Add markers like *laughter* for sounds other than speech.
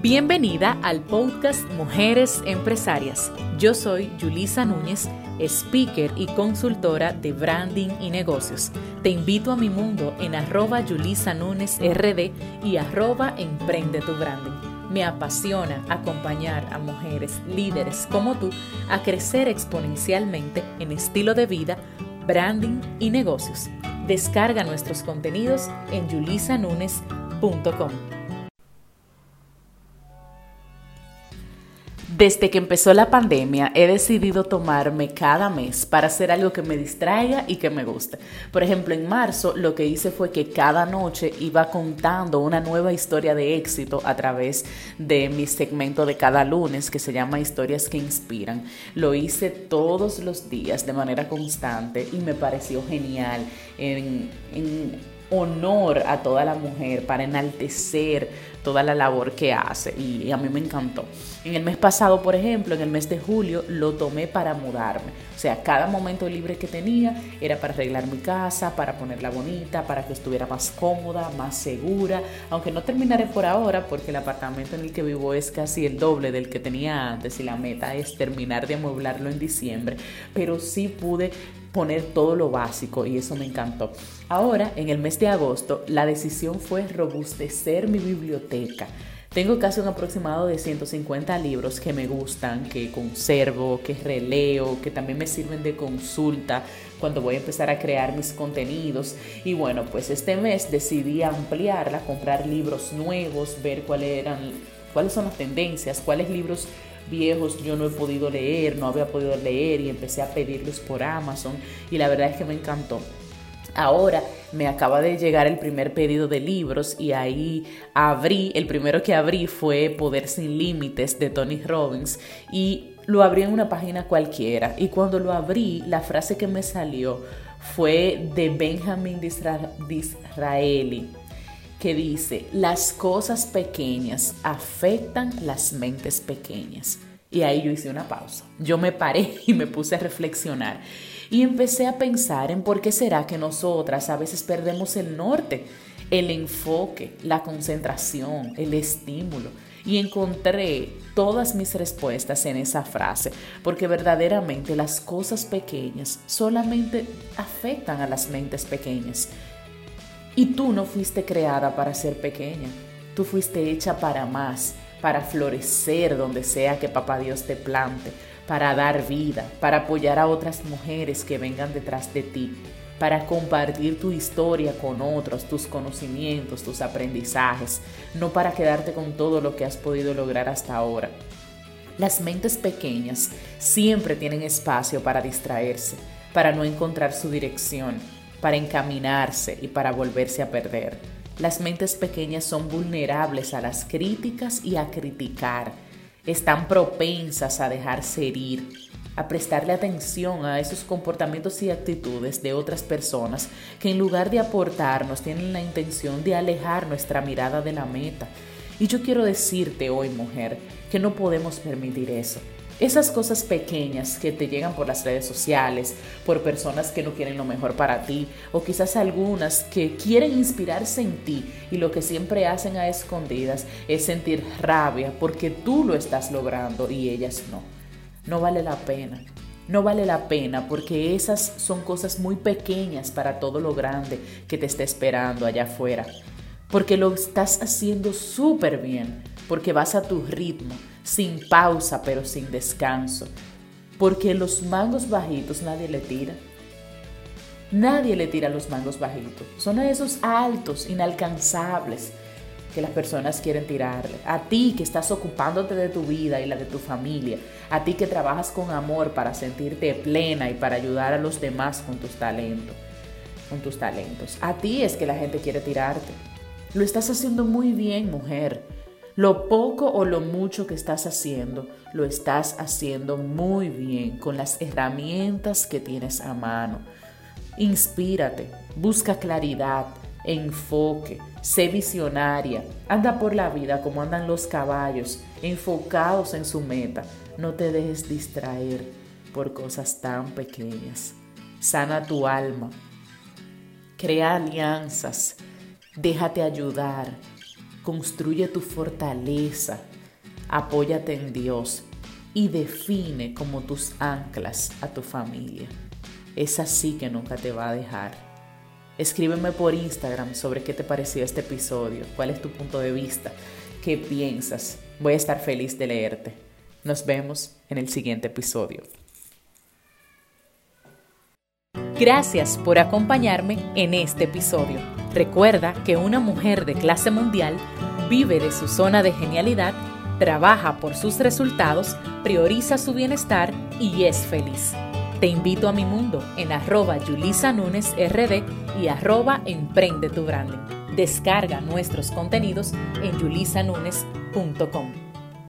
Bienvenida al podcast Mujeres Empresarias. Yo soy Julisa Núñez, speaker y consultora de branding y negocios. Te invito a mi mundo en arroba Yulisa Núñez RD y arroba Emprende tu Branding. Me apasiona acompañar a mujeres líderes como tú a crecer exponencialmente en estilo de vida, branding y negocios. Descarga nuestros contenidos en yulisanunes.com. Desde que empezó la pandemia he decidido tomarme cada mes para hacer algo que me distraiga y que me guste. Por ejemplo, en marzo lo que hice fue que cada noche iba contando una nueva historia de éxito a través de mi segmento de cada lunes que se llama Historias que Inspiran. Lo hice todos los días de manera constante y me pareció genial en, en honor a toda la mujer, para enaltecer toda la labor que hace y, a mí me encantó. En el mes pasado, por ejemplo, en el mes de julio, lo tomé para mudarme. O sea, cada momento libre que tenía era para arreglar mi casa, para ponerla bonita, para que estuviera más cómoda, más segura, aunque no terminaré por ahora porque el apartamento en el que vivo es casi el doble del que tenía antes y la meta es terminar de amueblarlo en diciembre, pero sí pude poner todo lo básico y eso me encantó. Ahora, en el mes de agosto, la decisión fue robustecer mi biblioteca. Tengo casi un aproximado de 150 libros que me gustan, que conservo, que releo, que también me sirven de consulta cuando voy a empezar a crear mis contenidos. Y bueno, pues este mes decidí ampliarla, comprar libros nuevos, ver cuáles eran, cuáles son las tendencias, cuáles libros viejos yo no he podido leer, no había podido leer y empecé a pedirlos por Amazon y la verdad es que me encantó. Ahora me acaba de llegar el primer pedido de libros y ahí abrí, el primero que abrí fue Poder sin Límites de Tony Robbins y lo abrí en una página cualquiera y cuando lo abrí la frase que me salió fue de Benjamin Disraeli que dice, las cosas pequeñas afectan las mentes pequeñas. Y ahí yo hice una pausa. Yo me paré *laughs* y me puse a reflexionar. Y empecé a pensar en por qué será que nosotras a veces perdemos el norte, el enfoque, la concentración, el estímulo. Y encontré todas mis respuestas en esa frase, porque verdaderamente las cosas pequeñas solamente afectan a las mentes pequeñas. Y tú no fuiste creada para ser pequeña, tú fuiste hecha para más, para florecer donde sea que papá Dios te plante, para dar vida, para apoyar a otras mujeres que vengan detrás de ti, para compartir tu historia con otros, tus conocimientos, tus aprendizajes, no para quedarte con todo lo que has podido lograr hasta ahora. Las mentes pequeñas siempre tienen espacio para distraerse, para no encontrar su dirección, para encaminarse y para volverse a perder. Las mentes pequeñas son vulnerables a las críticas y a criticar. Están propensas a dejarse herir, a prestarle atención a esos comportamientos y actitudes de otras personas que en lugar de aportarnos tienen la intención de alejar nuestra mirada de la meta. Y yo quiero decirte hoy, mujer, que no podemos permitir eso. Esas cosas pequeñas que te llegan por las redes sociales, por personas que no quieren lo mejor para ti, o quizás algunas que quieren inspirarse en ti y lo que siempre hacen a escondidas es sentir rabia porque tú lo estás logrando y ellas no. No vale la pena. No vale la pena porque esas son cosas muy pequeñas para todo lo grande que te está esperando allá afuera. Porque lo estás haciendo súper bien, porque vas a tu ritmo sin pausa pero sin descanso. Porque los mangos bajitos nadie le tira. Nadie le tira los mangos bajitos. Son esos altos, inalcanzables que las personas quieren tirarle. A ti que estás ocupándote de tu vida y la de tu familia. A ti que trabajas con amor para sentirte plena y para ayudar a los demás con tus talentos. Con tus talentos. A ti es que la gente quiere tirarte. Lo estás haciendo muy bien, mujer. Lo poco o lo mucho que estás haciendo, lo estás haciendo muy bien con las herramientas que tienes a mano. Inspírate, busca claridad, enfoque, sé visionaria, anda por la vida como andan los caballos, enfocados en su meta. No te dejes distraer por cosas tan pequeñas. Sana tu alma, crea alianzas, déjate ayudar, construye tu fortaleza, apóyate en Dios y define como tus anclas a tu familia. Es así que nunca te va a dejar. Escríbeme por Instagram sobre qué te pareció este episodio, cuál es tu punto de vista, qué piensas. Voy a estar feliz de leerte. Nos vemos en el siguiente episodio. Gracias por acompañarme en este episodio. Recuerda que una mujer de clase mundial vive de su zona de genialidad, trabaja por sus resultados, prioriza su bienestar y es feliz. Te invito a mi mundo en arroba Yulisa RD y arroba Emprende tu Branding. Descarga nuestros contenidos en yulisanunes.com.